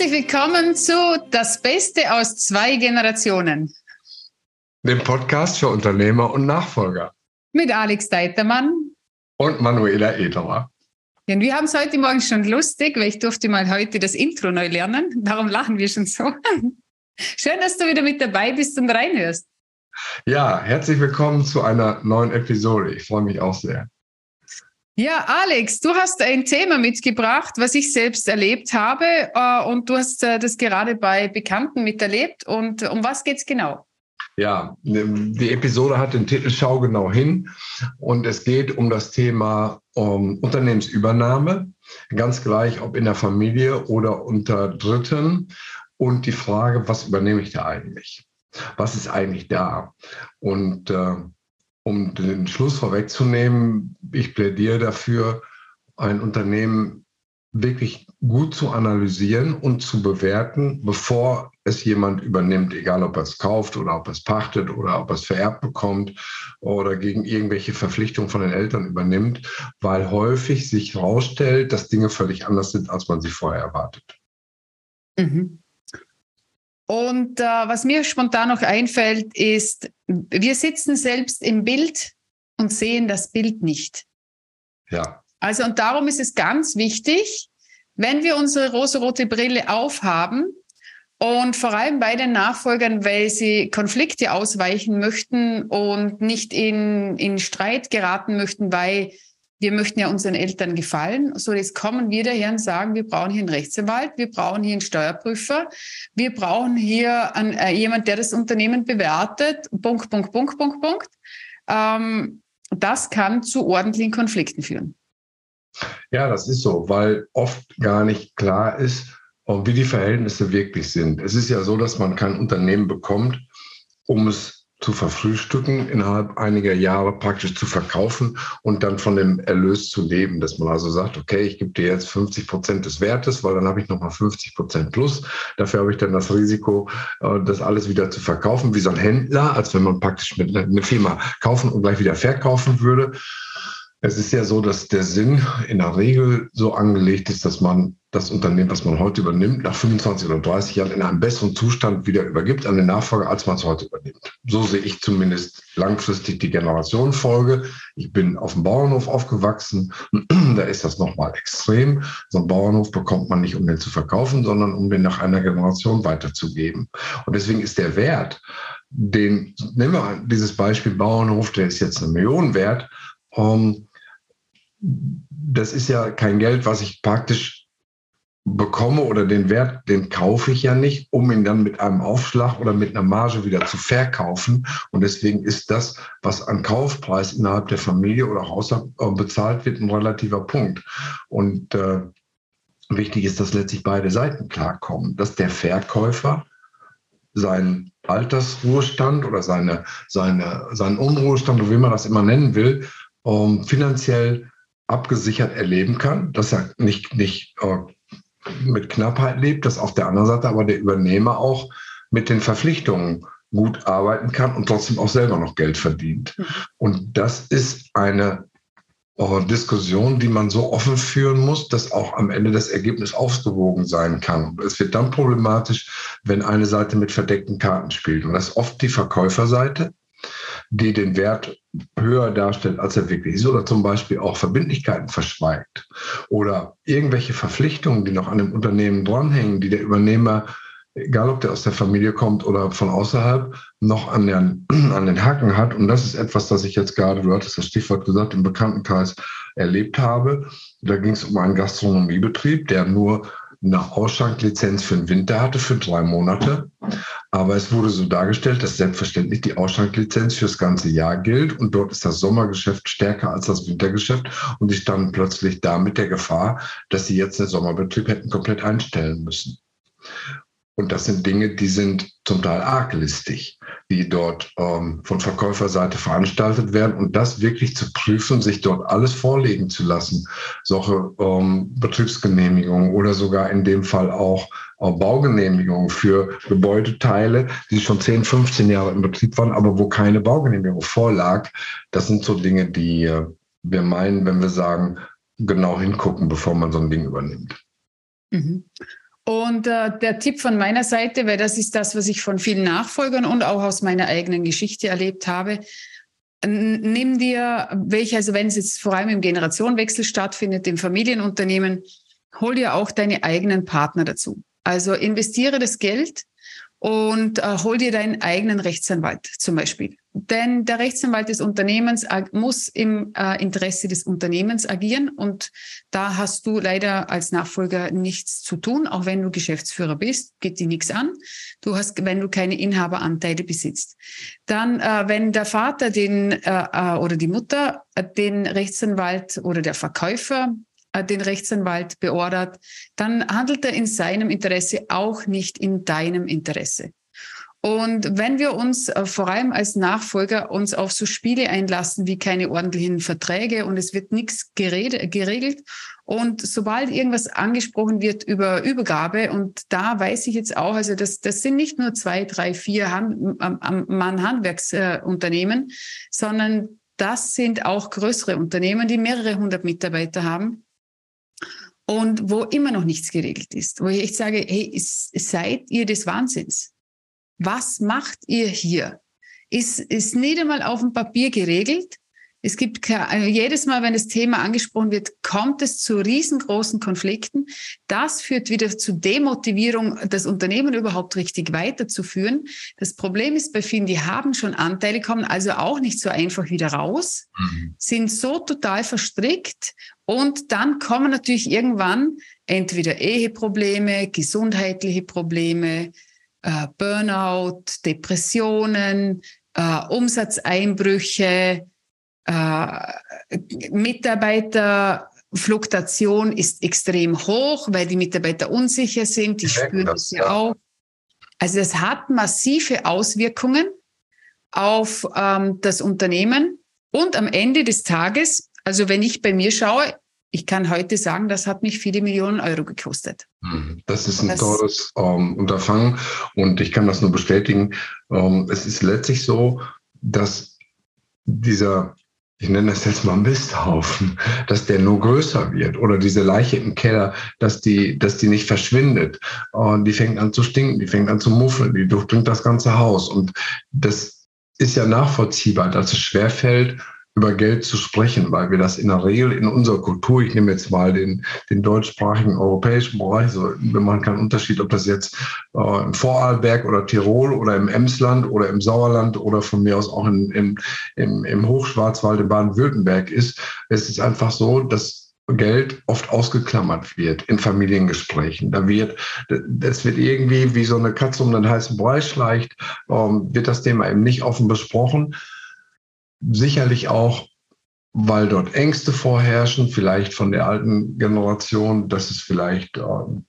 Herzlich willkommen zu Das Beste aus zwei Generationen. Dem Podcast für Unternehmer und Nachfolger. Mit Alex Deitermann. Und Manuela Ederer. Ja, und wir haben es heute Morgen schon lustig, weil ich durfte mal heute das Intro neu lernen. Darum lachen wir schon so. Schön, dass du wieder mit dabei bist und reinhörst. Ja, herzlich willkommen zu einer neuen Episode. Ich freue mich auch sehr. Ja, Alex, du hast ein Thema mitgebracht, was ich selbst erlebt habe äh, und du hast äh, das gerade bei Bekannten miterlebt. Und um was geht es genau? Ja, die Episode hat den Titel Schau genau hin und es geht um das Thema um Unternehmensübernahme, ganz gleich ob in der Familie oder unter Dritten und die Frage, was übernehme ich da eigentlich? Was ist eigentlich da? Und äh, um den Schluss vorwegzunehmen, ich plädiere dafür, ein Unternehmen wirklich gut zu analysieren und zu bewerten, bevor es jemand übernimmt, egal ob er es kauft oder ob er es pachtet oder ob er es vererbt bekommt oder gegen irgendwelche Verpflichtungen von den Eltern übernimmt, weil häufig sich herausstellt, dass Dinge völlig anders sind, als man sie vorher erwartet. Mhm. Und äh, was mir spontan noch einfällt, ist, wir sitzen selbst im Bild und sehen das Bild nicht. Ja. Also, und darum ist es ganz wichtig, wenn wir unsere rosarote Brille aufhaben und vor allem bei den Nachfolgern, weil sie Konflikte ausweichen möchten und nicht in, in Streit geraten möchten, weil wir möchten ja unseren Eltern gefallen. So, jetzt kommen wir daher und sagen, wir brauchen hier einen Rechtsanwalt, wir brauchen hier einen Steuerprüfer, wir brauchen hier einen, äh, jemand, der das Unternehmen bewertet. Punkt, Punkt, Punkt, Punkt, Punkt. Ähm, das kann zu ordentlichen Konflikten führen. Ja, das ist so, weil oft gar nicht klar ist, wie die Verhältnisse wirklich sind. Es ist ja so, dass man kein Unternehmen bekommt, um es zu verfrühstücken, innerhalb einiger Jahre praktisch zu verkaufen und dann von dem Erlös zu leben. Dass man also sagt, okay, ich gebe dir jetzt 50 Prozent des Wertes, weil dann habe ich nochmal 50 Prozent plus. Dafür habe ich dann das Risiko, äh, das alles wieder zu verkaufen, wie so ein Händler, als wenn man praktisch mit einer Firma kaufen und gleich wieder verkaufen würde. Es ist ja so, dass der Sinn in der Regel so angelegt ist, dass man das Unternehmen, was man heute übernimmt, nach 25 oder 30 Jahren in einem besseren Zustand wieder übergibt an den Nachfolger, als man es heute übernimmt. So sehe ich zumindest langfristig die Generationenfolge. Ich bin auf dem Bauernhof aufgewachsen. da ist das nochmal extrem. So einen Bauernhof bekommt man nicht, um den zu verkaufen, sondern um den nach einer Generation weiterzugeben. Und deswegen ist der Wert, den, nehmen wir dieses Beispiel Bauernhof, der ist jetzt eine Million wert. Um, ähm, das ist ja kein Geld, was ich praktisch bekomme oder den Wert, den kaufe ich ja nicht, um ihn dann mit einem Aufschlag oder mit einer Marge wieder zu verkaufen. Und deswegen ist das, was an Kaufpreis innerhalb der Familie oder Haushalt äh, bezahlt wird, ein relativer Punkt. Und äh, wichtig ist, dass letztlich beide Seiten klarkommen, dass der Verkäufer seinen Altersruhestand oder seine, seine, seinen Unruhestand, wie man das immer nennen will, ähm, finanziell abgesichert erleben kann, dass er nicht, nicht äh, mit Knappheit lebt, dass auf der anderen Seite aber der Übernehmer auch mit den Verpflichtungen gut arbeiten kann und trotzdem auch selber noch Geld verdient. Mhm. Und das ist eine äh, Diskussion, die man so offen führen muss, dass auch am Ende das Ergebnis ausgewogen sein kann. Es wird dann problematisch, wenn eine Seite mit verdeckten Karten spielt. Und das ist oft die Verkäuferseite, die den Wert höher darstellt, als er wirklich ist, oder zum Beispiel auch Verbindlichkeiten verschweigt oder irgendwelche Verpflichtungen, die noch an dem Unternehmen dranhängen, die der Übernehmer, egal ob der aus der Familie kommt oder von außerhalb, noch an den, an den Haken hat. Und das ist etwas, das ich jetzt gerade, du hattest das Stichwort gesagt, im Bekanntenkreis erlebt habe. Da ging es um einen Gastronomiebetrieb, der nur eine Ausschanklizenz für den Winter hatte für drei Monate. Aber es wurde so dargestellt, dass selbstverständlich die Ausschanklizenz für das ganze Jahr gilt und dort ist das Sommergeschäft stärker als das Wintergeschäft und die standen plötzlich da mit der Gefahr, dass sie jetzt den Sommerbetrieb hätten komplett einstellen müssen. Und das sind Dinge, die sind zum Teil arglistig, die dort ähm, von Verkäuferseite veranstaltet werden. Und das wirklich zu prüfen, sich dort alles vorlegen zu lassen, solche ähm, Betriebsgenehmigungen oder sogar in dem Fall auch äh, Baugenehmigungen für Gebäudeteile, die schon 10, 15 Jahre im Betrieb waren, aber wo keine Baugenehmigung vorlag. Das sind so Dinge, die äh, wir meinen, wenn wir sagen, genau hingucken, bevor man so ein Ding übernimmt. Mhm. Und äh, der Tipp von meiner Seite, weil das ist das, was ich von vielen Nachfolgern und auch aus meiner eigenen Geschichte erlebt habe, nimm dir welche, also wenn es jetzt vor allem im Generationenwechsel stattfindet, im Familienunternehmen, hol dir auch deine eigenen Partner dazu. Also investiere das Geld und äh, hol dir deinen eigenen Rechtsanwalt zum Beispiel. Denn der Rechtsanwalt des Unternehmens muss im äh, Interesse des Unternehmens agieren und da hast du leider als Nachfolger nichts zu tun, auch wenn du Geschäftsführer bist, geht dir nichts an. Du hast, wenn du keine Inhaberanteile besitzt. Dann, äh, wenn der Vater den äh, äh oder die Mutter äh, den Rechtsanwalt oder der Verkäufer den Rechtsanwalt beordert, dann handelt er in seinem Interesse auch nicht in deinem Interesse. Und wenn wir uns äh, vor allem als Nachfolger uns auf so Spiele einlassen wie keine ordentlichen Verträge und es wird nichts geregelt und sobald irgendwas angesprochen wird über Übergabe und da weiß ich jetzt auch, also das, das sind nicht nur zwei, drei, vier Hand, Mann Handwerksunternehmen, sondern das sind auch größere Unternehmen, die mehrere hundert Mitarbeiter haben und wo immer noch nichts geregelt ist, wo ich echt sage, hey, seid ihr des Wahnsinns? Was macht ihr hier? Ist, ist nicht einmal auf dem Papier geregelt. Es gibt also jedes Mal, wenn das Thema angesprochen wird, kommt es zu riesengroßen Konflikten. Das führt wieder zu Demotivierung, das Unternehmen überhaupt richtig weiterzuführen. Das Problem ist bei vielen, die haben schon Anteile, kommen also auch nicht so einfach wieder raus, mhm. sind so total verstrickt und dann kommen natürlich irgendwann entweder Eheprobleme, gesundheitliche Probleme, äh, Burnout, Depressionen, äh, Umsatzeinbrüche, äh, Mitarbeiterfluktuation ist extrem hoch, weil die Mitarbeiter unsicher sind, die spüren das ja auch. Also das hat massive Auswirkungen auf ähm, das Unternehmen und am Ende des Tages also wenn ich bei mir schaue, ich kann heute sagen, das hat mich viele Millionen Euro gekostet. Mhm. Das ist ein das, teures ähm, Unterfangen und ich kann das nur bestätigen. Ähm, es ist letztlich so, dass dieser, ich nenne das jetzt mal Misthaufen, dass der nur größer wird oder diese Leiche im Keller, dass die, dass die nicht verschwindet. Und die fängt an zu stinken, die fängt an zu muffeln, die durchdringt das ganze Haus. Und das ist ja nachvollziehbar, dass es schwerfällt, über Geld zu sprechen, weil wir das in der Regel in unserer Kultur, ich nehme jetzt mal den, den deutschsprachigen europäischen Bereich, also wir machen keinen Unterschied, ob das jetzt äh, im Vorarlberg oder Tirol oder im Emsland oder im Sauerland oder von mir aus auch in, in, im, im Hochschwarzwald in Baden-Württemberg ist. Es ist einfach so, dass Geld oft ausgeklammert wird in Familiengesprächen. Da wird, das wird irgendwie wie so eine Katze um den heißen Brei schleicht, ähm, wird das Thema eben nicht offen besprochen. Sicherlich auch, weil dort Ängste vorherrschen, vielleicht von der alten Generation, dass es vielleicht äh,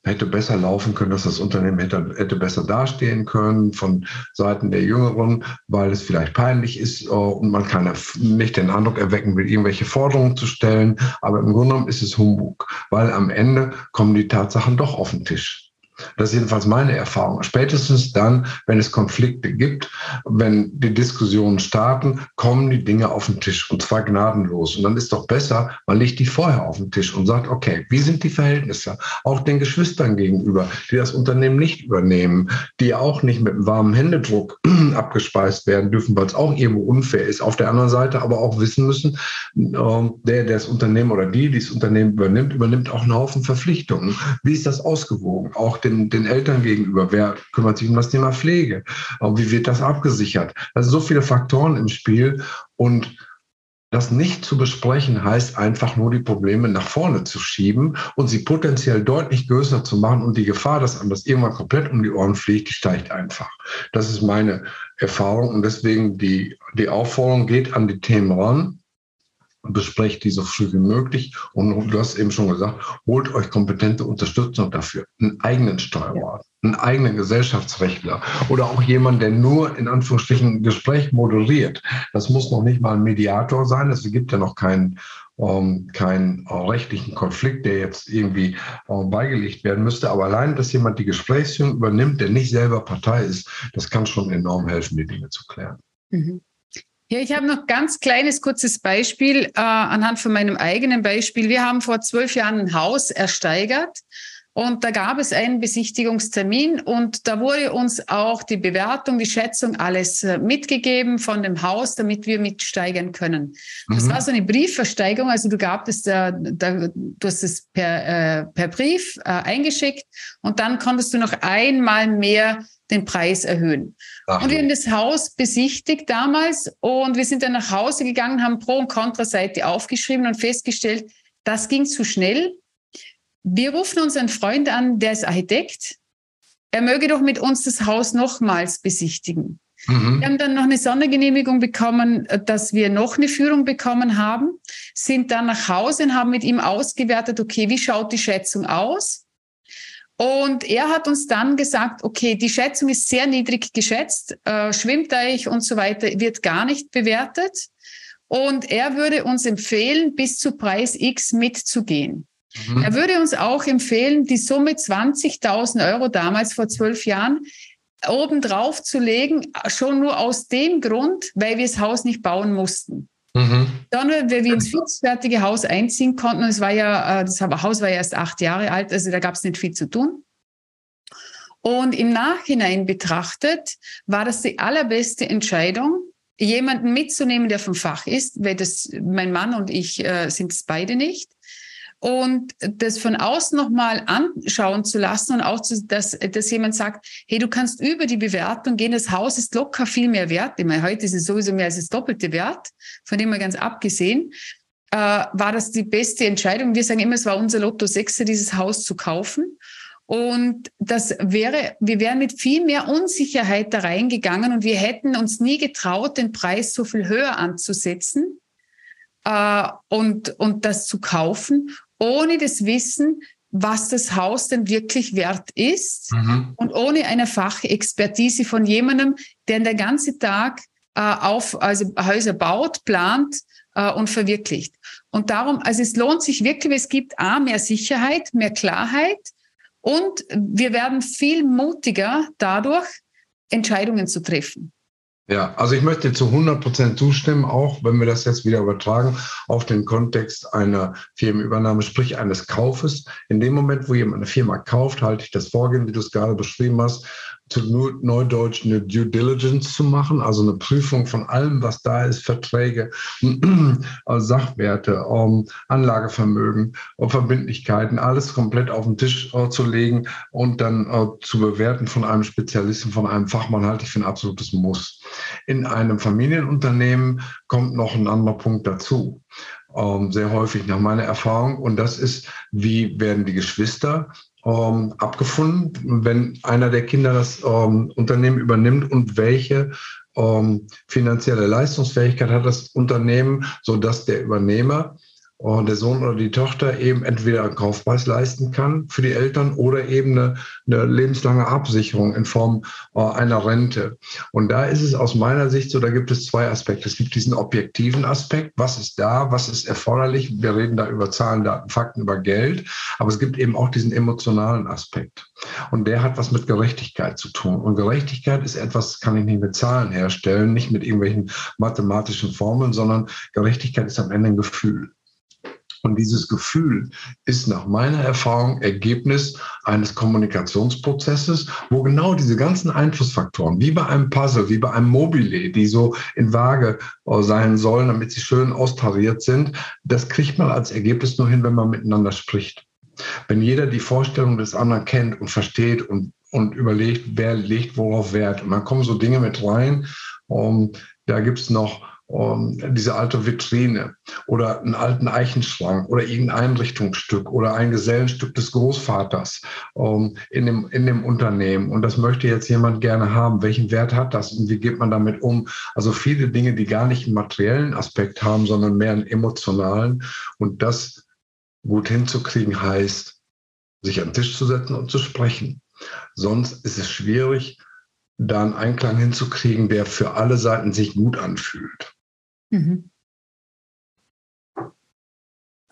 hätte besser laufen können, dass das Unternehmen hätte, hätte besser dastehen können, von Seiten der Jüngeren, weil es vielleicht peinlich ist äh, und man kann nicht den Eindruck erwecken will, irgendwelche Forderungen zu stellen. Aber im Grunde genommen ist es Humbug, weil am Ende kommen die Tatsachen doch auf den Tisch. Das ist jedenfalls meine Erfahrung. Spätestens dann, wenn es Konflikte gibt, wenn die Diskussionen starten, kommen die Dinge auf den Tisch und zwar gnadenlos. Und dann ist doch besser, man legt die vorher auf den Tisch und sagt, okay, wie sind die Verhältnisse? Auch den Geschwistern gegenüber, die das Unternehmen nicht übernehmen, die auch nicht mit warmen Händedruck abgespeist werden dürfen, weil es auch irgendwo unfair ist. Auf der anderen Seite aber auch wissen müssen, ähm, der, der das Unternehmen oder die, die das Unternehmen übernimmt, übernimmt auch einen Haufen Verpflichtungen. Wie ist das ausgewogen? Auch den den, den Eltern gegenüber? Wer kümmert sich um das Thema Pflege? Wie wird das abgesichert? Da sind so viele Faktoren im Spiel und das nicht zu besprechen heißt einfach nur die Probleme nach vorne zu schieben und sie potenziell deutlich größer zu machen und die Gefahr, dass einem das irgendwann komplett um die Ohren fliegt, steigt einfach. Das ist meine Erfahrung und deswegen die, die Aufforderung geht an die Themen ran besprecht die so früh wie möglich. Und du hast eben schon gesagt, holt euch kompetente Unterstützung dafür. Einen eigenen Steuerberater, einen eigenen Gesellschaftsrechtler oder auch jemand, der nur in Anführungsstrichen ein Gespräch moderiert. Das muss noch nicht mal ein Mediator sein. Es gibt ja noch keinen ähm, keinen äh, rechtlichen Konflikt, der jetzt irgendwie äh, beigelegt werden müsste. Aber allein, dass jemand die Gesprächsführung übernimmt, der nicht selber Partei ist, das kann schon enorm helfen, die Dinge zu klären. Mhm. Ja, ich habe noch ganz kleines, kurzes Beispiel äh, anhand von meinem eigenen Beispiel. Wir haben vor zwölf Jahren ein Haus ersteigert Und da gab es einen Besichtigungstermin und da wurde uns auch die Bewertung, die Schätzung, alles äh, mitgegeben von dem Haus, damit wir mitsteigern können. Mhm. Das war so eine Briefversteigerung, also du gabst da, da, du hast es per, äh, per Brief äh, eingeschickt und dann konntest du noch einmal mehr den Preis erhöhen. Ach. Und wir haben das Haus besichtigt damals und wir sind dann nach Hause gegangen, haben Pro- und Kontraseite aufgeschrieben und festgestellt, das ging zu schnell wir rufen unseren Freund an, der ist Architekt. Er möge doch mit uns das Haus nochmals besichtigen. Mhm. Wir haben dann noch eine Sondergenehmigung bekommen, dass wir noch eine Führung bekommen haben, sind dann nach Hause und haben mit ihm ausgewertet, okay, wie schaut die Schätzung aus? Und er hat uns dann gesagt, okay, die Schätzung ist sehr niedrig geschätzt, äh, Schwimmteich und so weiter wird gar nicht bewertet. Und er würde uns empfehlen, bis zu Preis X mitzugehen. Mhm. Er würde uns auch empfehlen, die Summe 20.000 Euro damals vor zwölf Jahren obendrauf zu legen, schon nur aus dem Grund, weil wir das Haus nicht bauen mussten. Mhm. Sondern weil wir ins fixfertige Haus einziehen konnten. Und es war ja, äh, das Haus war ja erst acht Jahre alt, also da gab es nicht viel zu tun. Und im Nachhinein betrachtet war das die allerbeste Entscheidung, jemanden mitzunehmen, der vom Fach ist, weil das mein Mann und ich äh, sind es beide nicht und das von außen nochmal anschauen zu lassen und auch, zu, dass, dass jemand sagt, hey, du kannst über die Bewertung gehen, das Haus ist locker viel mehr wert. Ich meine, heute ist es sowieso mehr als das doppelte Wert, von dem mal ganz abgesehen, äh, war das die beste Entscheidung. Wir sagen immer, es war unser Lotto 6, dieses Haus zu kaufen. Und das wäre, wir wären mit viel mehr Unsicherheit da reingegangen und wir hätten uns nie getraut, den Preis so viel höher anzusetzen äh, und, und das zu kaufen ohne das Wissen, was das Haus denn wirklich wert ist mhm. und ohne eine Fachexpertise von jemandem, der den ganzen Tag äh, auf also Häuser baut, plant äh, und verwirklicht. Und darum, also es lohnt sich wirklich, es gibt A, mehr Sicherheit, mehr Klarheit und wir werden viel mutiger dadurch, Entscheidungen zu treffen. Ja, also ich möchte zu 100 Prozent zustimmen, auch wenn wir das jetzt wieder übertragen auf den Kontext einer Firmenübernahme, sprich eines Kaufes. In dem Moment, wo jemand eine Firma kauft, halte ich das Vorgehen, wie du es gerade beschrieben hast, zu Neudeutsch eine Due Diligence zu machen, also eine Prüfung von allem, was da ist, Verträge, also Sachwerte, um, Anlagevermögen, um Verbindlichkeiten, alles komplett auf den Tisch uh, zu legen und dann uh, zu bewerten von einem Spezialisten, von einem Fachmann, halte ich für ein absolutes Muss. In einem Familienunternehmen kommt noch ein anderer Punkt dazu. Ähm, sehr häufig nach meiner Erfahrung. Und das ist, wie werden die Geschwister ähm, abgefunden, wenn einer der Kinder das ähm, Unternehmen übernimmt und welche ähm, finanzielle Leistungsfähigkeit hat das Unternehmen, so dass der Übernehmer und der Sohn oder die Tochter eben entweder einen Kaufpreis leisten kann für die Eltern oder eben eine, eine lebenslange Absicherung in Form äh, einer Rente. Und da ist es aus meiner Sicht so, da gibt es zwei Aspekte. Es gibt diesen objektiven Aspekt, was ist da, was ist erforderlich. Wir reden da über Zahlen, Daten, Fakten, über Geld. Aber es gibt eben auch diesen emotionalen Aspekt. Und der hat was mit Gerechtigkeit zu tun. Und Gerechtigkeit ist etwas, kann ich nicht mit Zahlen herstellen, nicht mit irgendwelchen mathematischen Formeln, sondern Gerechtigkeit ist am Ende ein Gefühl. Und dieses Gefühl ist nach meiner Erfahrung Ergebnis eines Kommunikationsprozesses, wo genau diese ganzen Einflussfaktoren, wie bei einem Puzzle, wie bei einem Mobile, die so in Waage äh, sein sollen, damit sie schön austariert sind, das kriegt man als Ergebnis nur hin, wenn man miteinander spricht. Wenn jeder die Vorstellung des anderen kennt und versteht und, und überlegt, wer legt worauf Wert. Und dann kommen so Dinge mit rein. Um, da gibt es noch um, diese alte Vitrine oder einen alten Eichenschrank oder irgendein Einrichtungsstück oder ein Gesellenstück des Großvaters um, in, dem, in dem Unternehmen. Und das möchte jetzt jemand gerne haben. Welchen Wert hat das und wie geht man damit um? Also viele Dinge, die gar nicht einen materiellen Aspekt haben, sondern mehr einen emotionalen. Und das gut hinzukriegen heißt, sich an den Tisch zu setzen und zu sprechen. Sonst ist es schwierig, da einen Einklang hinzukriegen, der für alle Seiten sich gut anfühlt. Mhm.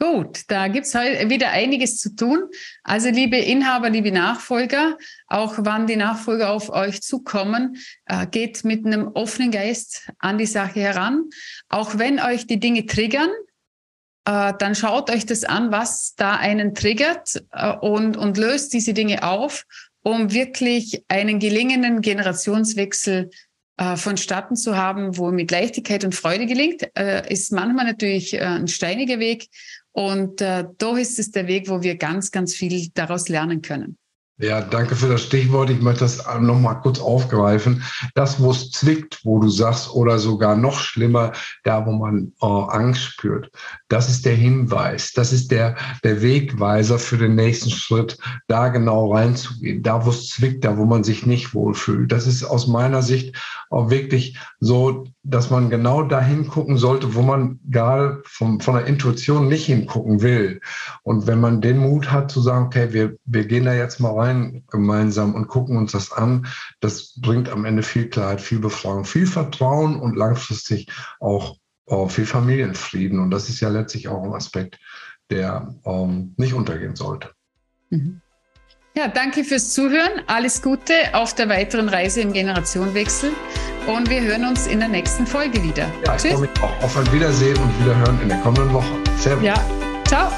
Gut, da gibt es heute wieder einiges zu tun. Also liebe Inhaber, liebe Nachfolger, auch wann die Nachfolger auf euch zukommen, äh, geht mit einem offenen Geist an die Sache heran. Auch wenn euch die Dinge triggern, äh, dann schaut euch das an, was da einen triggert äh, und, und löst diese Dinge auf, um wirklich einen gelingenden Generationswechsel äh, vonstatten zu haben, wo mit Leichtigkeit und Freude gelingt, äh, ist manchmal natürlich äh, ein steiniger Weg. Und äh, da ist es der Weg, wo wir ganz, ganz viel daraus lernen können. Ja, danke für das Stichwort. Ich möchte das nochmal kurz aufgreifen. Das, wo es zwickt, wo du sagst, oder sogar noch schlimmer, da, wo man äh, Angst spürt, das ist der Hinweis, das ist der, der Wegweiser für den nächsten Schritt, da genau reinzugehen, da, wo es zwickt, da, wo man sich nicht wohlfühlt. Das ist aus meiner Sicht auch wirklich so, dass man genau dahin gucken sollte, wo man gerade vom, von der Intuition nicht hingucken will. Und wenn man den Mut hat zu sagen, okay, wir, wir gehen da jetzt mal rein, rein gemeinsam und gucken uns das an. Das bringt am Ende viel Klarheit, viel Befragung, viel Vertrauen und langfristig auch oh, viel Familienfrieden. Und das ist ja letztlich auch ein Aspekt, der ähm, nicht untergehen sollte. Mhm. Ja, danke fürs Zuhören. Alles Gute auf der weiteren Reise im Generationenwechsel. Und wir hören uns in der nächsten Folge wieder. Ja, ich freue mich auch auf ein Wiedersehen und Wiederhören in der kommenden Woche. Servus. Ja, ciao.